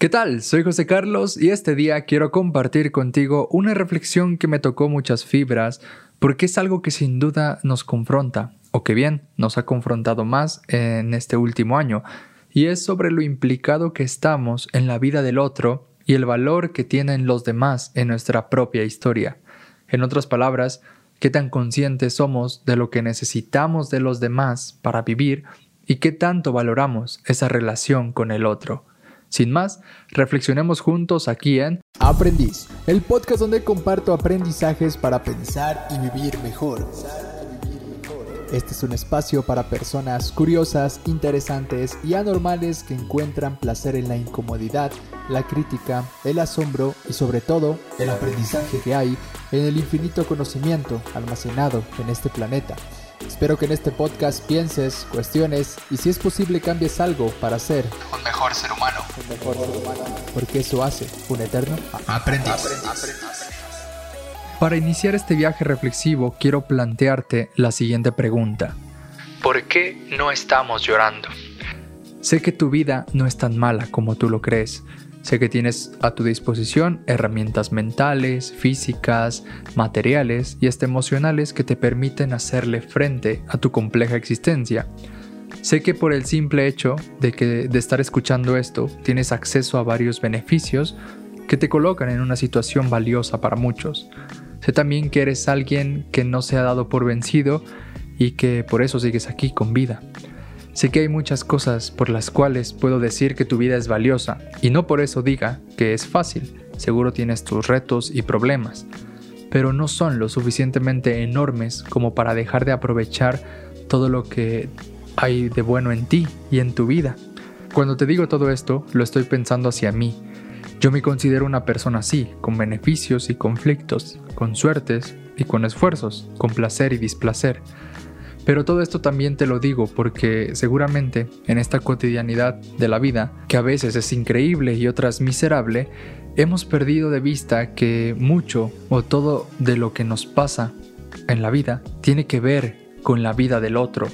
¿Qué tal? Soy José Carlos y este día quiero compartir contigo una reflexión que me tocó muchas fibras porque es algo que sin duda nos confronta, o que bien nos ha confrontado más en este último año, y es sobre lo implicado que estamos en la vida del otro y el valor que tienen los demás en nuestra propia historia. En otras palabras, qué tan conscientes somos de lo que necesitamos de los demás para vivir y qué tanto valoramos esa relación con el otro. Sin más, reflexionemos juntos aquí en Aprendiz, el podcast donde comparto aprendizajes para pensar y vivir mejor. Este es un espacio para personas curiosas, interesantes y anormales que encuentran placer en la incomodidad, la crítica, el asombro y sobre todo el aprendizaje que hay en el infinito conocimiento almacenado en este planeta. Espero que en este podcast pienses, cuestiones y si es posible cambies algo para ser un mejor ser humano. Mejor ser humano. Porque eso hace un eterno aprendiz. Para iniciar este viaje reflexivo, quiero plantearte la siguiente pregunta. ¿Por qué no estamos llorando? Sé que tu vida no es tan mala como tú lo crees. Sé que tienes a tu disposición herramientas mentales, físicas, materiales y hasta emocionales que te permiten hacerle frente a tu compleja existencia. Sé que por el simple hecho de que de estar escuchando esto tienes acceso a varios beneficios que te colocan en una situación valiosa para muchos. Sé también que eres alguien que no se ha dado por vencido y que por eso sigues aquí con vida. Sé que hay muchas cosas por las cuales puedo decir que tu vida es valiosa y no por eso diga que es fácil. Seguro tienes tus retos y problemas, pero no son lo suficientemente enormes como para dejar de aprovechar todo lo que hay de bueno en ti y en tu vida. Cuando te digo todo esto, lo estoy pensando hacia mí yo me considero una persona así, con beneficios y conflictos, con suertes y con esfuerzos, con placer y displacer. Pero todo esto también te lo digo porque seguramente en esta cotidianidad de la vida, que a veces es increíble y otras miserable, hemos perdido de vista que mucho o todo de lo que nos pasa en la vida tiene que ver con la vida del otro.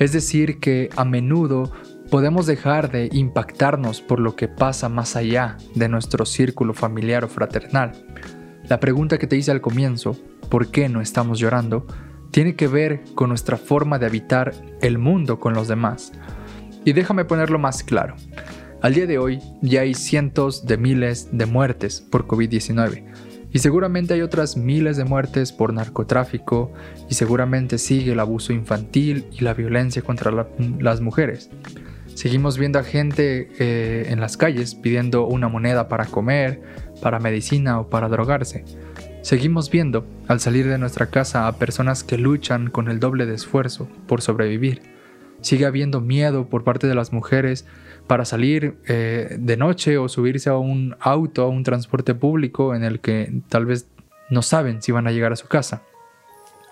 Es decir, que a menudo podemos dejar de impactarnos por lo que pasa más allá de nuestro círculo familiar o fraternal. La pregunta que te hice al comienzo, ¿por qué no estamos llorando?, tiene que ver con nuestra forma de habitar el mundo con los demás. Y déjame ponerlo más claro. Al día de hoy ya hay cientos de miles de muertes por COVID-19 y seguramente hay otras miles de muertes por narcotráfico y seguramente sigue el abuso infantil y la violencia contra las mujeres. Seguimos viendo a gente eh, en las calles pidiendo una moneda para comer, para medicina o para drogarse. Seguimos viendo, al salir de nuestra casa, a personas que luchan con el doble de esfuerzo por sobrevivir. Sigue habiendo miedo por parte de las mujeres para salir eh, de noche o subirse a un auto, a un transporte público en el que tal vez no saben si van a llegar a su casa.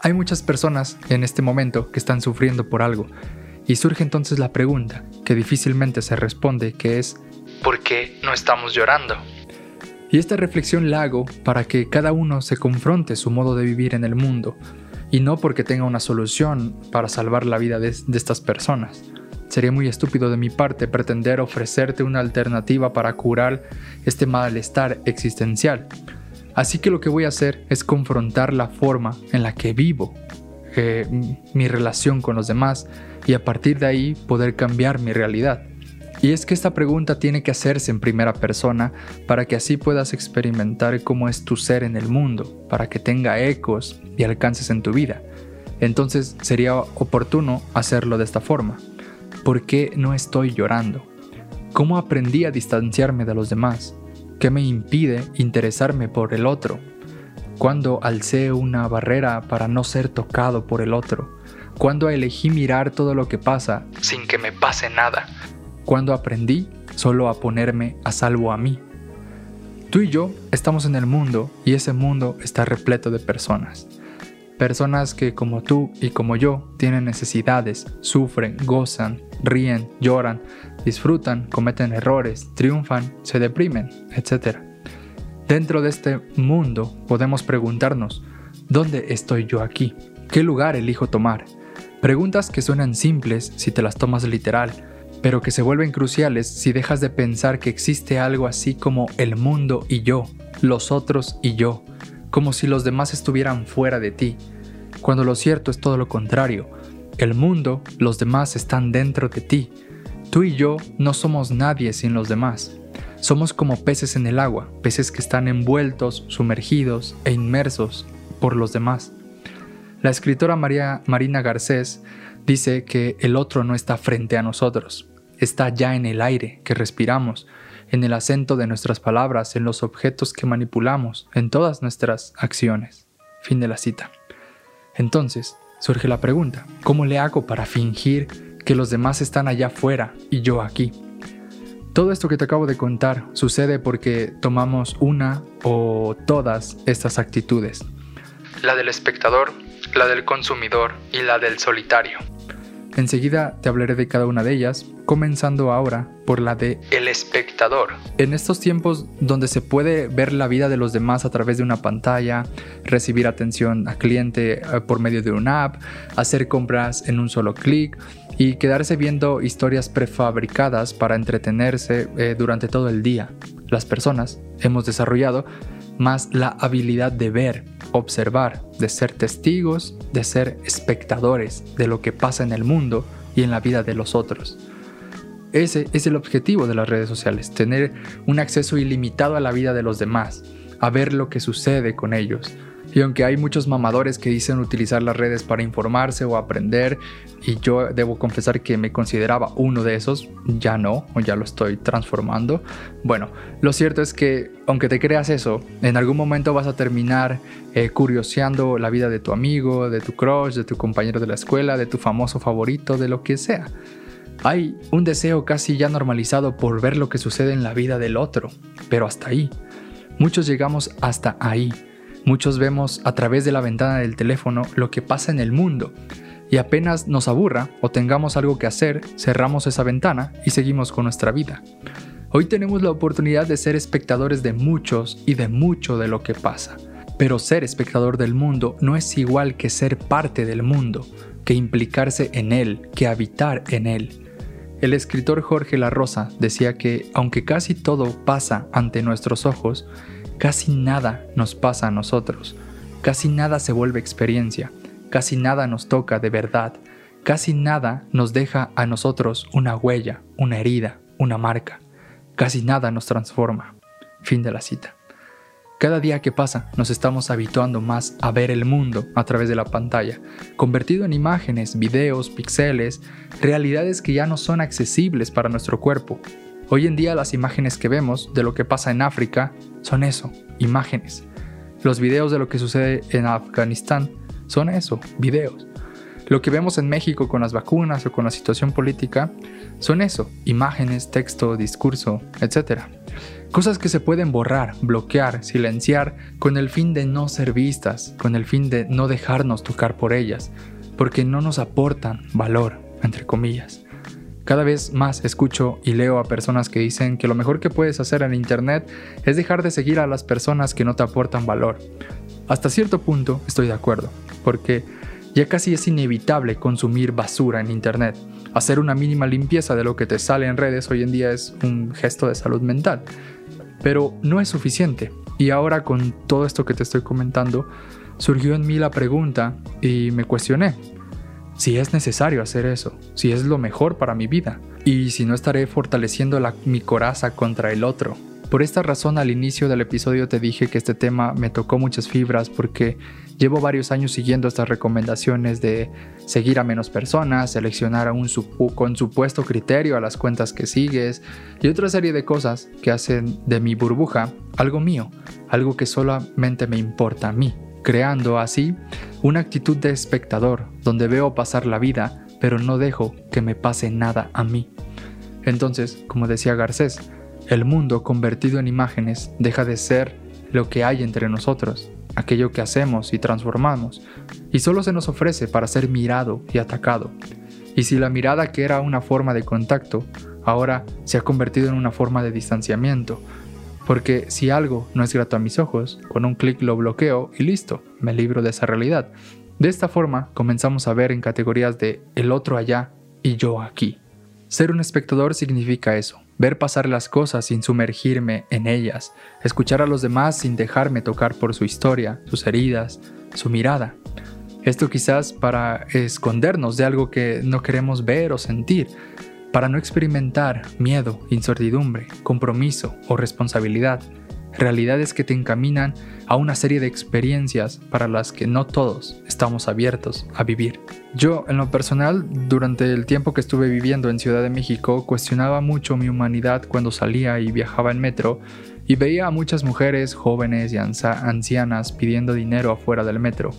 Hay muchas personas en este momento que están sufriendo por algo y surge entonces la pregunta, que difícilmente se responde, que es ¿por qué no estamos llorando? Y esta reflexión la hago para que cada uno se confronte su modo de vivir en el mundo, y no porque tenga una solución para salvar la vida de, estas personas. Sería muy estúpido de mi parte pretender ofrecerte una alternativa para curar este malestar existencial. Así que lo que voy a hacer es confrontar la forma en la que vivo eh, mi relación con los demás y a partir de ahí poder cambiar mi realidad. Y es que esta pregunta tiene que hacerse en primera persona para que así puedas experimentar cómo es tu ser en el mundo, para que tenga ecos y alcances en tu vida. Entonces sería oportuno hacerlo de esta forma. ¿Por qué no estoy llorando? ¿Cómo aprendí a distanciarme de los demás? ¿Qué me impide interesarme por el otro? ¿Cuándo alcé una barrera para no ser tocado por el otro? cuando elegí mirar todo lo que pasa sin que me pase nada, cuando aprendí solo a ponerme a salvo a mí. Tú y yo estamos en el mundo y ese mundo está repleto de personas. Personas que como tú y como yo tienen necesidades, sufren, gozan, ríen, lloran, disfrutan, cometen errores, triunfan, se deprimen, etc. Dentro de este mundo podemos preguntarnos, ¿dónde estoy yo aquí? ¿Qué lugar elijo tomar? Preguntas que suenan simples si te las tomas literal, pero que se vuelven cruciales si dejas de pensar que existe algo así como el mundo y yo, los otros y yo, como si los demás estuvieran fuera de ti, cuando lo cierto es todo lo contrario. El mundo, los demás están dentro de ti. Tú y yo no somos nadie sin los demás. Somos como peces en el agua, peces que están envueltos, sumergidos e inmersos por los demás. La escritora María Marina Garcés dice que el otro no está frente a nosotros, está ya en el aire que respiramos, en el acento de nuestras palabras, en los objetos que manipulamos, en todas nuestras acciones. Fin de la cita. Entonces, surge la pregunta, ¿cómo le hago para fingir que los demás están allá afuera y yo aquí? Todo esto que te acabo de contar sucede porque tomamos una o todas estas actitudes. La del espectador, la del consumidor y la del solitario. Enseguida te hablaré de cada una de ellas, comenzando ahora por la de el espectador. En estos tiempos donde se puede ver la vida de los demás a través de una pantalla, recibir atención a cliente eh, por medio de una app, hacer compras en un solo clic y quedarse viendo historias prefabricadas para entretenerse eh, durante todo el día. Las personas hemos desarrollado más la habilidad de ver, observar, de ser testigos, de ser espectadores de lo que pasa en el mundo y en la vida de los otros. Ese es el objetivo de las redes sociales, tener un acceso ilimitado a la vida de los demás, a ver lo que sucede con ellos, y aunque hay muchos mamadores que dicen utilizar las redes para informarse o aprender, y yo debo confesar que me consideraba uno de esos, ya no, o ya lo estoy transformando. Bueno, lo cierto es que aunque te creas eso, en algún momento vas a terminar eh, curioseando la vida de tu amigo, de tu crush, de tu compañero de la escuela, de tu famoso favorito, de lo que sea. Hay un deseo casi ya normalizado por ver lo que sucede en la vida del otro, pero hasta ahí. Muchos llegamos hasta ahí Muchos vemos a través de la ventana del teléfono lo que pasa en el mundo y apenas nos aburra o tengamos algo que hacer, cerramos esa ventana y seguimos con nuestra vida. Hoy tenemos la oportunidad de ser espectadores de muchos y de mucho de lo que pasa. Pero ser espectador del mundo no es igual que ser parte del mundo, que implicarse en él, que habitar en él. El escritor Jorge La Rosa decía que, aunque casi todo pasa ante nuestros ojos, Casi nada nos pasa a nosotros, casi nada se vuelve experiencia, casi nada nos toca de verdad, casi nada nos deja a nosotros una huella, una herida, una marca, casi nada nos transforma. Fin de la cita. Cada día que pasa nos estamos habituando más a ver el mundo a través de la pantalla, convertido en imágenes, videos, píxeles, realidades que ya no son accesibles para nuestro cuerpo, Hoy en día las imágenes que vemos de lo que pasa en África son eso, imágenes. Los videos de lo que sucede en Afganistán son eso, videos. Lo que vemos en México con las vacunas o con la situación política son eso, imágenes, texto, discurso, etc. Cosas que se pueden borrar, bloquear, silenciar con el fin de no ser vistas, con el fin de no dejarnos tocar por ellas, porque no nos aportan valor, entre comillas. Cada vez más escucho y leo a personas que dicen que lo mejor que puedes hacer en Internet es dejar de seguir a las personas que no te aportan valor. Hasta cierto punto estoy de acuerdo, porque ya casi es inevitable consumir basura en Internet. Hacer una mínima limpieza de lo que te sale en redes hoy en día es un gesto de salud mental. Pero no es suficiente. Y ahora con todo esto que te estoy comentando, surgió en mí la pregunta y me cuestioné si es necesario hacer eso, si es lo mejor para mi vida, y si no estaré fortaleciendo mi coraza contra el otro. Por esta razón al inicio del episodio te dije que este tema me tocó muchas fibras porque llevo varios años siguiendo estas recomendaciones de seguir a menos personas, seleccionar con supuesto criterio a las cuentas que sigues y otra serie de cosas que hacen de mi burbuja algo mío, algo que solamente me importa a mí creando así una actitud de espectador, donde veo pasar la vida, pero no dejo que me pase nada a mí. Entonces, como decía Garcés, el mundo convertido en imágenes deja de ser lo que hay entre nosotros, aquello que hacemos y transformamos, y solo se nos ofrece para ser mirado y atacado. Y si la mirada que era una forma de contacto, ahora se ha convertido en una forma de distanciamiento, porque si algo no es grato a mis ojos, con un clic lo bloqueo y listo, me libro de esa realidad. De esta forma comenzamos a ver en categorías de el otro allá y yo aquí. Ser un espectador significa eso, ver pasar las cosas sin sumergirme en ellas, escuchar a los demás sin dejarme tocar por su historia, sus heridas, su mirada. Esto quizás para escondernos de algo que no queremos ver o sentir, para no experimentar miedo, incertidumbre, compromiso o responsabilidad, realidades que te encaminan a una serie de experiencias para las que no todos estamos abiertos a vivir. Yo, en lo personal, durante el tiempo que estuve viviendo en Ciudad de México, cuestionaba mucho mi humanidad cuando salía y viajaba en metro y veía a muchas mujeres jóvenes y ancianas pidiendo dinero afuera del metro.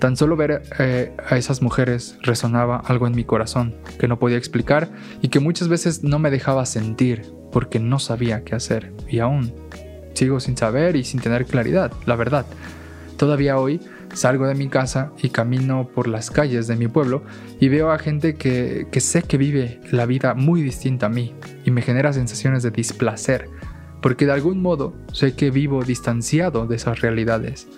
Tan solo ver eh, a esas mujeres resonaba algo en mi corazón que no podía explicar y que muchas veces no me dejaba sentir porque no sabía qué hacer y aún sigo sin saber y sin tener claridad, la verdad. Todavía hoy salgo de mi casa y camino por las calles de mi pueblo y veo a gente que, que sé que vive la vida muy distinta a mí y me genera sensaciones de displacer, porque de algún modo sé que vivo distanciado de esas realidades.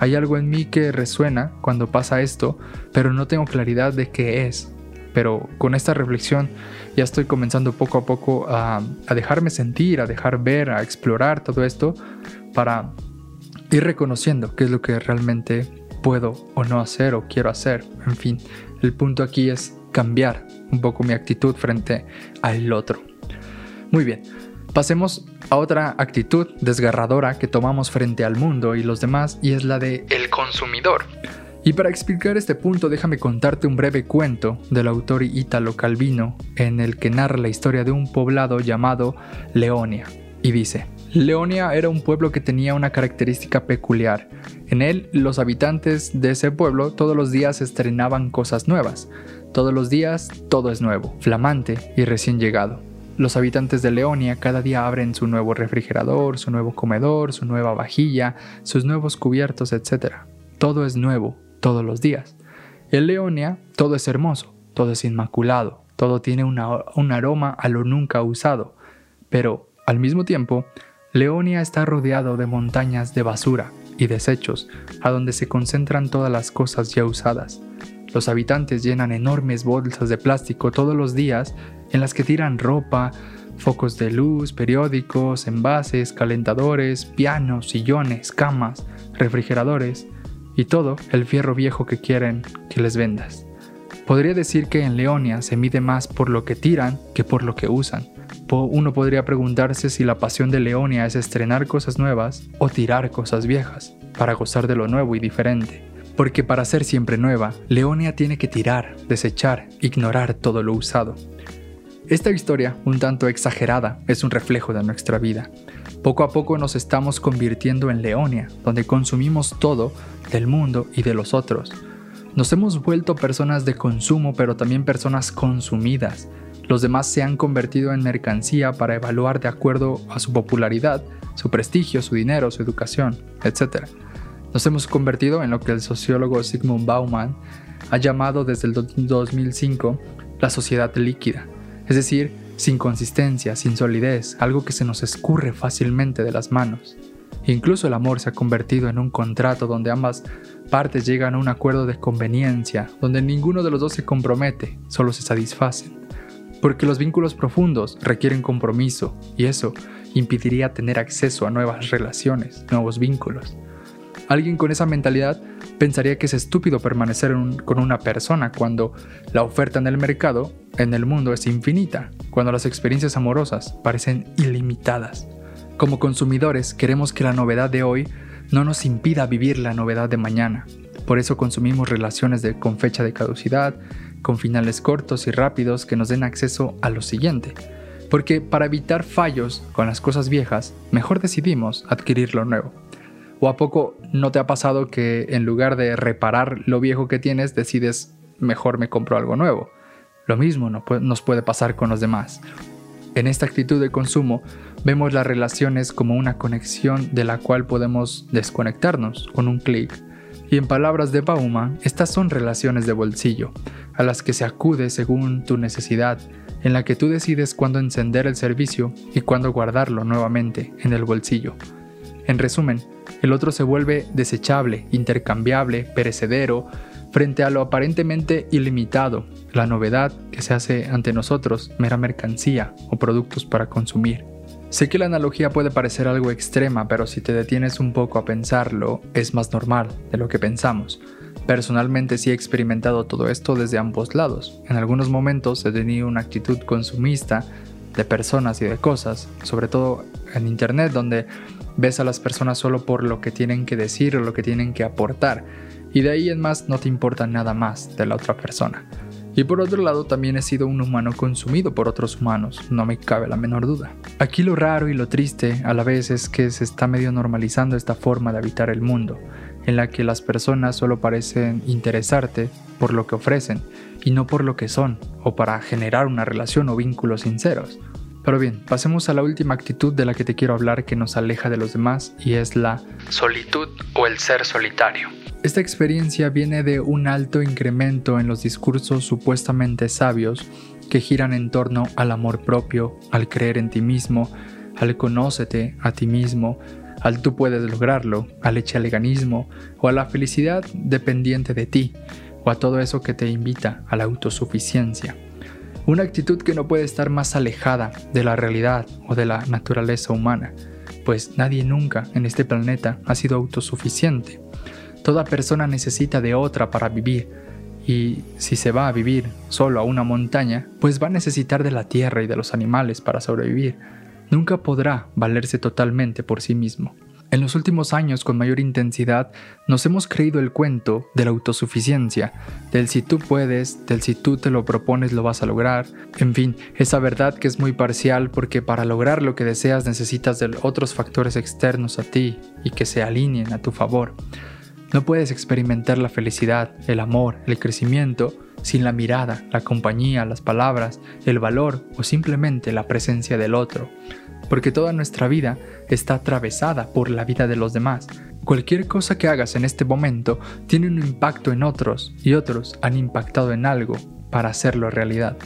Hay algo en mí que resuena cuando pasa esto, pero no tengo claridad de qué es. Pero con esta reflexión ya estoy comenzando poco a poco a, dejarme sentir, a dejar ver, a explorar todo esto para ir reconociendo qué es lo que realmente puedo o no hacer o quiero hacer. En fin, el punto aquí es cambiar un poco mi actitud frente al otro. Muy bien, pasemos a otra actitud desgarradora que tomamos frente al mundo y los demás y es la de el consumidor. Y para explicar este punto déjame contarte un breve cuento del autor Ítalo Calvino en el que narra la historia de un poblado llamado Leonia. Y dice, Leonia era un pueblo que tenía una característica peculiar. En él los habitantes de ese pueblo todos los días estrenaban cosas nuevas. Todos los días todo es nuevo, flamante y recién llegado. Los habitantes de Leonia cada día abren su nuevo refrigerador, su nuevo comedor, su nueva vajilla, sus nuevos cubiertos, etc. Todo es nuevo, todos los días. En Leonia todo es hermoso, todo es inmaculado, todo tiene un aroma a lo nunca usado. Pero, al mismo tiempo, Leonia está rodeado de montañas de basura y desechos, a donde se concentran todas las cosas ya usadas. Los habitantes llenan enormes bolsas de plástico todos los días en las que tiran ropa, focos de luz, periódicos, envases, calentadores, pianos, sillones, camas, refrigeradores y todo el fierro viejo que quieren que les vendas. Podría decir que en Leonia se mide más por lo que tiran que por lo que usan. Uno podría preguntarse si la pasión de Leonia es estrenar cosas nuevas o tirar cosas viejas, para gozar de lo nuevo y diferente. Porque para ser siempre nueva, Leonia tiene que tirar, desechar, ignorar todo lo usado. Esta historia, un tanto exagerada, es un reflejo de nuestra vida. Poco a poco nos estamos convirtiendo en Leonia, donde consumimos todo del mundo y de los otros. Nos hemos vuelto personas de consumo, pero también personas consumidas. Los demás se han convertido en mercancía para evaluar de acuerdo a su popularidad, su prestigio, su dinero, su educación, etc. Nos hemos convertido en lo que el sociólogo Sigmund Bauman ha llamado desde el 2005 la sociedad líquida es decir, sin consistencia, sin solidez, algo que se nos escurre fácilmente de las manos. Incluso el amor se ha convertido en un contrato donde ambas partes llegan a un acuerdo de conveniencia, donde ninguno de los dos se compromete, solo se satisfacen. Porque los vínculos profundos requieren compromiso y eso impediría tener acceso a nuevas relaciones, nuevos vínculos. Alguien con esa mentalidad pensaría que es estúpido permanecer con una persona cuando la oferta en el mercado, en el mundo, es infinita, cuando las experiencias amorosas parecen ilimitadas. Como consumidores queremos que la novedad de hoy no nos impida vivir la novedad de mañana. Por eso consumimos relaciones con fecha de caducidad, con finales cortos y rápidos que nos den acceso a lo siguiente. Porque para evitar fallos con las cosas viejas, mejor decidimos adquirir lo nuevo. ¿O a poco no te ha pasado que en lugar de reparar lo viejo que tienes, decides mejor me compro algo nuevo? Lo mismo nos puede pasar con los demás. En esta actitud de consumo vemos las relaciones como una conexión de la cual podemos desconectarnos con un clic. Y en palabras de Bauman, estas son relaciones de bolsillo, a las que se acude según tu necesidad, en la que tú decides cuándo encender el servicio y cuándo guardarlo nuevamente en el bolsillo. En resumen, el otro se vuelve desechable, intercambiable, perecedero, frente a lo aparentemente ilimitado, la novedad que se hace ante nosotros mera mercancía o productos para consumir. Sé que la analogía puede parecer algo extrema, pero si te detienes un poco a pensarlo, es más normal de lo que pensamos. Personalmente sí he experimentado todo esto desde ambos lados. En algunos momentos he tenido una actitud consumista de personas y de cosas, sobre todo en Internet, donde ves a las personas solo por lo que tienen que decir o lo que tienen que aportar, y de ahí en más no te importa nada más de la otra persona. Y por otro lado también he sido un humano consumido por otros humanos, no me cabe la menor duda. Aquí lo raro y lo triste a la vez es que se está medio normalizando esta forma de habitar el mundo, en la que las personas solo parecen interesarte por lo que ofrecen y no por lo que son o para generar una relación o vínculos sinceros. Pero bien, pasemos a la última actitud de la que te quiero hablar que nos aleja de los demás y es la solitud o el ser solitario. Esta experiencia viene de un alto incremento en los discursos supuestamente sabios que giran en torno al amor propio, al creer en ti mismo, al conócete a ti mismo, al tú puedes lograrlo, al echaleganismo o a la felicidad dependiente de ti, o a todo eso que te invita a la autosuficiencia. Una actitud que no puede estar más alejada de la realidad o de la naturaleza humana, pues nadie nunca en este planeta ha sido autosuficiente. Toda persona necesita de otra para vivir, y si se va a vivir solo a una montaña, pues va a necesitar de la tierra y de los animales para sobrevivir. Nunca podrá valerse totalmente por sí mismo. En los últimos años, con mayor intensidad, nos hemos creído el cuento de la autosuficiencia, del si tú puedes, del si tú te lo propones lo vas a lograr, en fin, esa verdad que es muy parcial porque para lograr lo que deseas necesitas de otros factores externos a ti y que se alineen a tu favor. No puedes experimentar la felicidad, el amor, el crecimiento sin la mirada, la compañía, las palabras, el valor o simplemente la presencia del otro, porque toda nuestra vida está atravesada por la vida de los demás. Cualquier cosa que hagas en este momento tiene un impacto en otros y otros han impactado en algo para hacerlo realidad.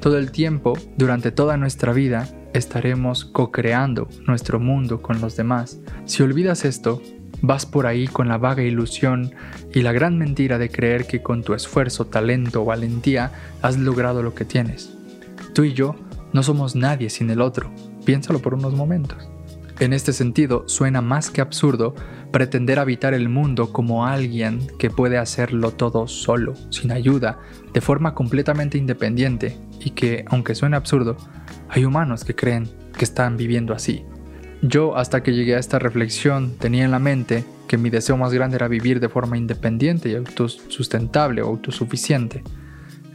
Todo el tiempo, durante toda nuestra vida, estaremos co-creando nuestro mundo con los demás. Si olvidas esto, Vas por ahí con la vaga ilusión y la gran mentira de creer que con tu esfuerzo, talento o valentía has logrado lo que tienes. Tú y yo no somos nadie sin el otro. Piénsalo por unos momentos. En este sentido, suena más que absurdo pretender habitar el mundo como alguien que puede hacerlo todo solo, sin ayuda, de forma completamente independiente, y que, aunque suene absurdo, hay humanos que creen que están viviendo así, yo hasta que llegué a esta reflexión tenía en la mente que mi deseo más grande era vivir de forma independiente y autosustentable o autosuficiente.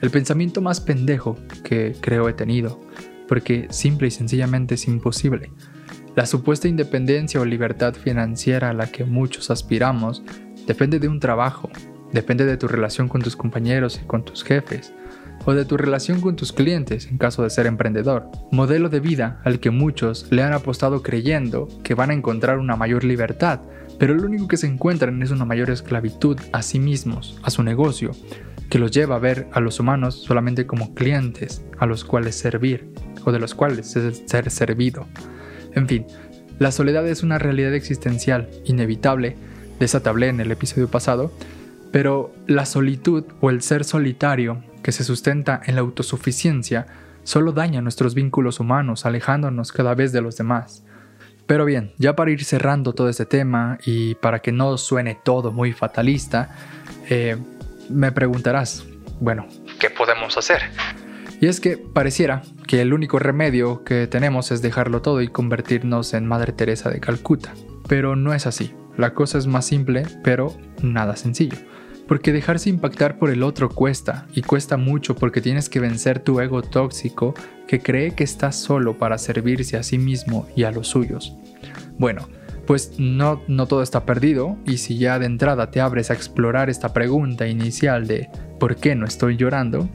El pensamiento más pendejo que creo he tenido, porque simple y sencillamente es imposible. La supuesta independencia o libertad financiera a la que muchos aspiramos depende de un trabajo, depende de tu relación con tus compañeros y con tus jefes, o de tu relación con tus clientes en caso de ser emprendedor. Modelo de vida al que muchos le han apostado creyendo que van a encontrar una mayor libertad, pero lo único que se encuentran es una mayor esclavitud a sí mismos, a su negocio, que los lleva a ver a los humanos solamente como clientes a los cuales servir o de los cuales ser servido. En fin, la soledad es una realidad existencial inevitable, de en el episodio pasado, pero la solitud o el ser solitario que se sustenta en la autosuficiencia solo daña nuestros vínculos humanos, alejándonos cada vez de los demás. Pero bien, ya para ir cerrando todo este tema y para que no suene todo muy fatalista, eh, me preguntarás, bueno, ¿qué podemos hacer? Y es que pareciera que el único remedio que tenemos es dejarlo todo y convertirnos en Madre Teresa de Calcuta. Pero no es así. La cosa es más simple, pero nada sencillo. Porque dejarse impactar por el otro cuesta, y cuesta mucho porque tienes que vencer tu ego tóxico que cree que estás solo para servirse a sí mismo y a los suyos. Bueno, pues no, no todo está perdido, y si ya de entrada te abres a explorar esta pregunta inicial de ¿por qué no estoy llorando?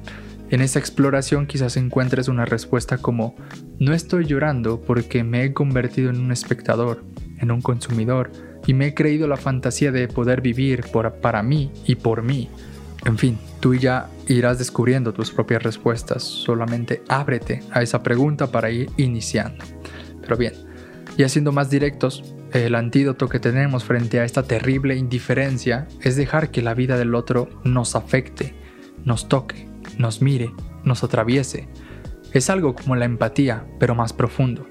En esa exploración quizás encuentres una respuesta como no estoy llorando porque me he convertido en un espectador, en un consumidor, y me he creído la fantasía de poder vivir por, para mí y por mí. En fin, tú ya irás descubriendo tus propias respuestas, solamente ábrete a esa pregunta para ir iniciando. Pero bien, ya siendo más directos, el antídoto que tenemos frente a esta terrible indiferencia es dejar que la vida del otro nos afecte, nos toque, nos mire, nos atraviese. Es algo como la empatía, pero más profundo,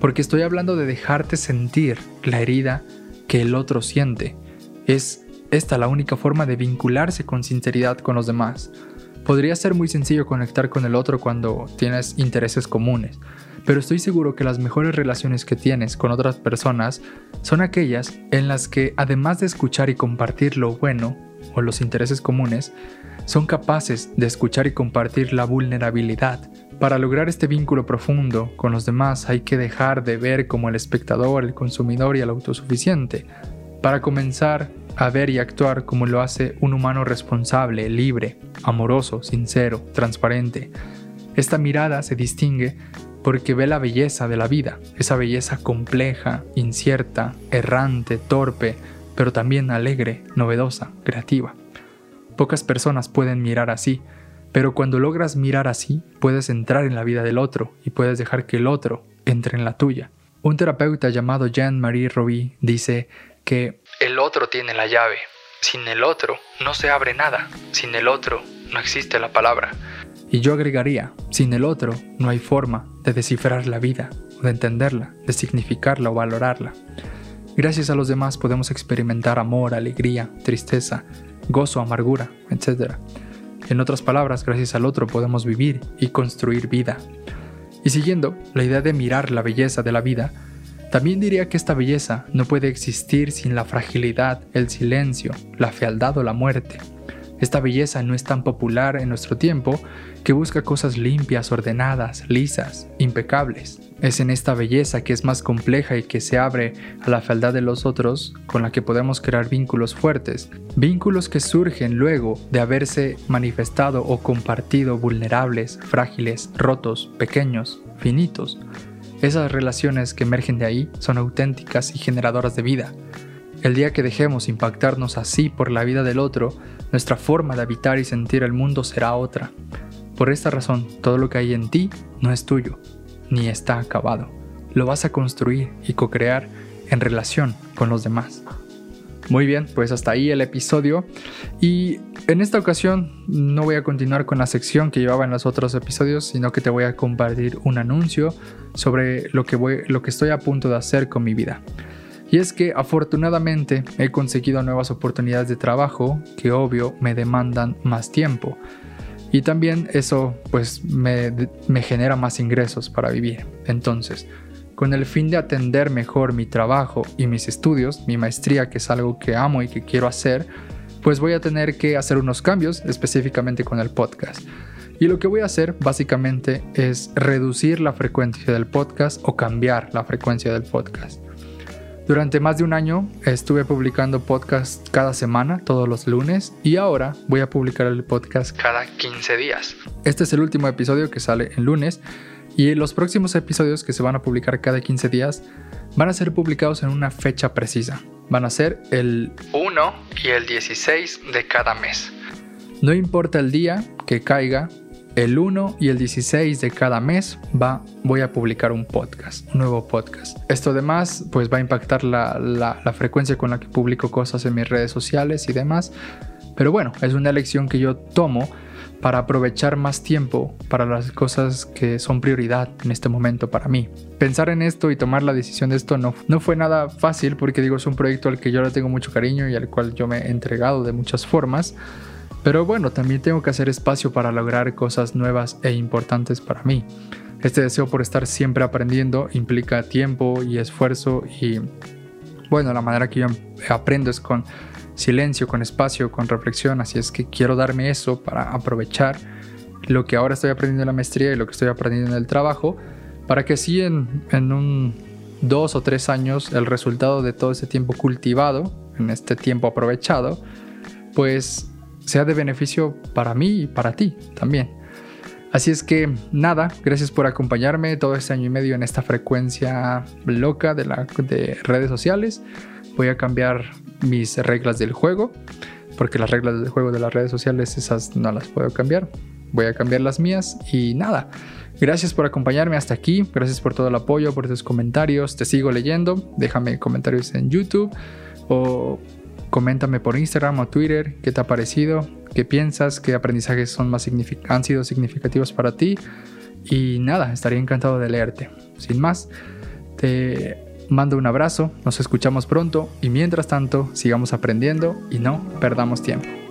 porque estoy hablando de dejarte sentir la herida que el otro siente. Es esta la única forma de vincularse con sinceridad con los demás. Podría ser muy sencillo conectar con el otro cuando tienes intereses comunes, pero estoy seguro que las mejores relaciones que tienes con otras personas son aquellas en las que, además de escuchar y compartir lo bueno o los intereses comunes, son capaces de escuchar y compartir la vulnerabilidad. Para lograr este vínculo profundo con los demás hay que dejar de ver como el espectador, el consumidor y el autosuficiente, para comenzar a ver y actuar como lo hace un humano responsable, libre, amoroso, sincero, transparente. Esta mirada se distingue porque ve la belleza de la vida, esa belleza compleja, incierta, errante, torpe, pero también alegre, novedosa, creativa. Pocas personas pueden mirar así, pero cuando logras mirar así, puedes entrar en la vida del otro y puedes dejar que el otro entre en la tuya. Un terapeuta llamado Jean-Marie Roby dice que el otro tiene la llave. Sin el otro no se abre nada. Sin el otro no existe la palabra. Y yo agregaría, sin el otro no hay forma de descifrar la vida, de entenderla, de significarla o valorarla. Gracias a los demás podemos experimentar amor, alegría, tristeza, gozo, amargura, etc. En otras palabras, gracias al otro podemos vivir y construir vida. Y siguiendo la idea de mirar la belleza de la vida, también diría que esta belleza no puede existir sin la fragilidad, el silencio, la fealdad o la muerte. Esta belleza no es tan popular en nuestro tiempo que busca cosas limpias, ordenadas, lisas, impecables. Es en esta belleza que es más compleja y que se abre a la fealdad de los otros con la que podemos crear vínculos fuertes, vínculos que surgen luego de haberse manifestado o compartido vulnerables, frágiles, rotos, pequeños, finitos. Esas relaciones que emergen de ahí son auténticas y generadoras de vida. El día que dejemos impactarnos así por la vida del otro, nuestra forma de habitar y sentir el mundo será otra. Por esta razón, todo lo que hay en ti no es tuyo, ni está acabado. Lo vas a construir y co-crear en relación con los demás. Muy bien, pues hasta ahí el episodio. Y en esta ocasión no voy a continuar con la sección que llevaba en los otros episodios, sino que te voy a compartir un anuncio sobre lo que, voy, lo que estoy a punto de hacer con mi vida. Y es que afortunadamente he conseguido nuevas oportunidades de trabajo que obvio me demandan más tiempo. Y también eso pues me, me genera más ingresos para vivir. Entonces, con el fin de atender mejor mi trabajo y mis estudios, mi maestría que es algo que amo y que quiero hacer, pues voy a tener que hacer unos cambios específicamente con el podcast. Y lo que voy a hacer básicamente es reducir la frecuencia del podcast o cambiar la frecuencia del podcast. Durante más de un año estuve publicando podcast cada semana, todos los lunes, y ahora voy a publicar el podcast cada 15 días. Este es el último episodio que sale el lunes, y los próximos episodios que se van a publicar cada 15 días van a ser publicados en una fecha precisa. Van a ser el 1 y el 16 de cada mes. No importa el día que caiga, el 1 y el 16 de cada mes va, voy a publicar un podcast, un nuevo podcast. Esto además pues va a impactar la, la, frecuencia con la que publico cosas en mis redes sociales y demás. Pero bueno, es una elección que yo tomo para aprovechar más tiempo para las cosas que son prioridad en este momento para mí. Pensar en esto y tomar la decisión de esto no, no fue nada fácil porque digo es un proyecto al que yo le tengo mucho cariño y al cual yo me he entregado de muchas formas. Pero bueno, también tengo que hacer espacio para lograr cosas nuevas e importantes para mí. Este deseo por estar siempre aprendiendo implica tiempo y esfuerzo y bueno, la manera que yo aprendo es con silencio, con espacio, con reflexión, así es que quiero darme eso para aprovechar lo que ahora estoy aprendiendo en la maestría y lo que estoy aprendiendo en el trabajo, para que así en, en un dos o tres años el resultado de todo ese tiempo cultivado, en este tiempo aprovechado, pues sea de beneficio para mí y para ti también. Así es que nada, gracias por acompañarme todo este año y medio en esta frecuencia loca de, la, de redes sociales. Voy a cambiar mis reglas del juego, porque las reglas del juego de las redes sociales esas no las puedo cambiar. Voy a cambiar las mías y nada. Gracias por acompañarme hasta aquí, gracias por todo el apoyo, por tus comentarios, te sigo leyendo, déjame comentarios en YouTube o Coméntame por Instagram o Twitter qué te ha parecido, qué piensas, qué aprendizajes son más han sido significativos para ti. Y nada, estaría encantado de leerte. Sin más, te mando un abrazo, nos escuchamos pronto y mientras tanto sigamos aprendiendo y no perdamos tiempo.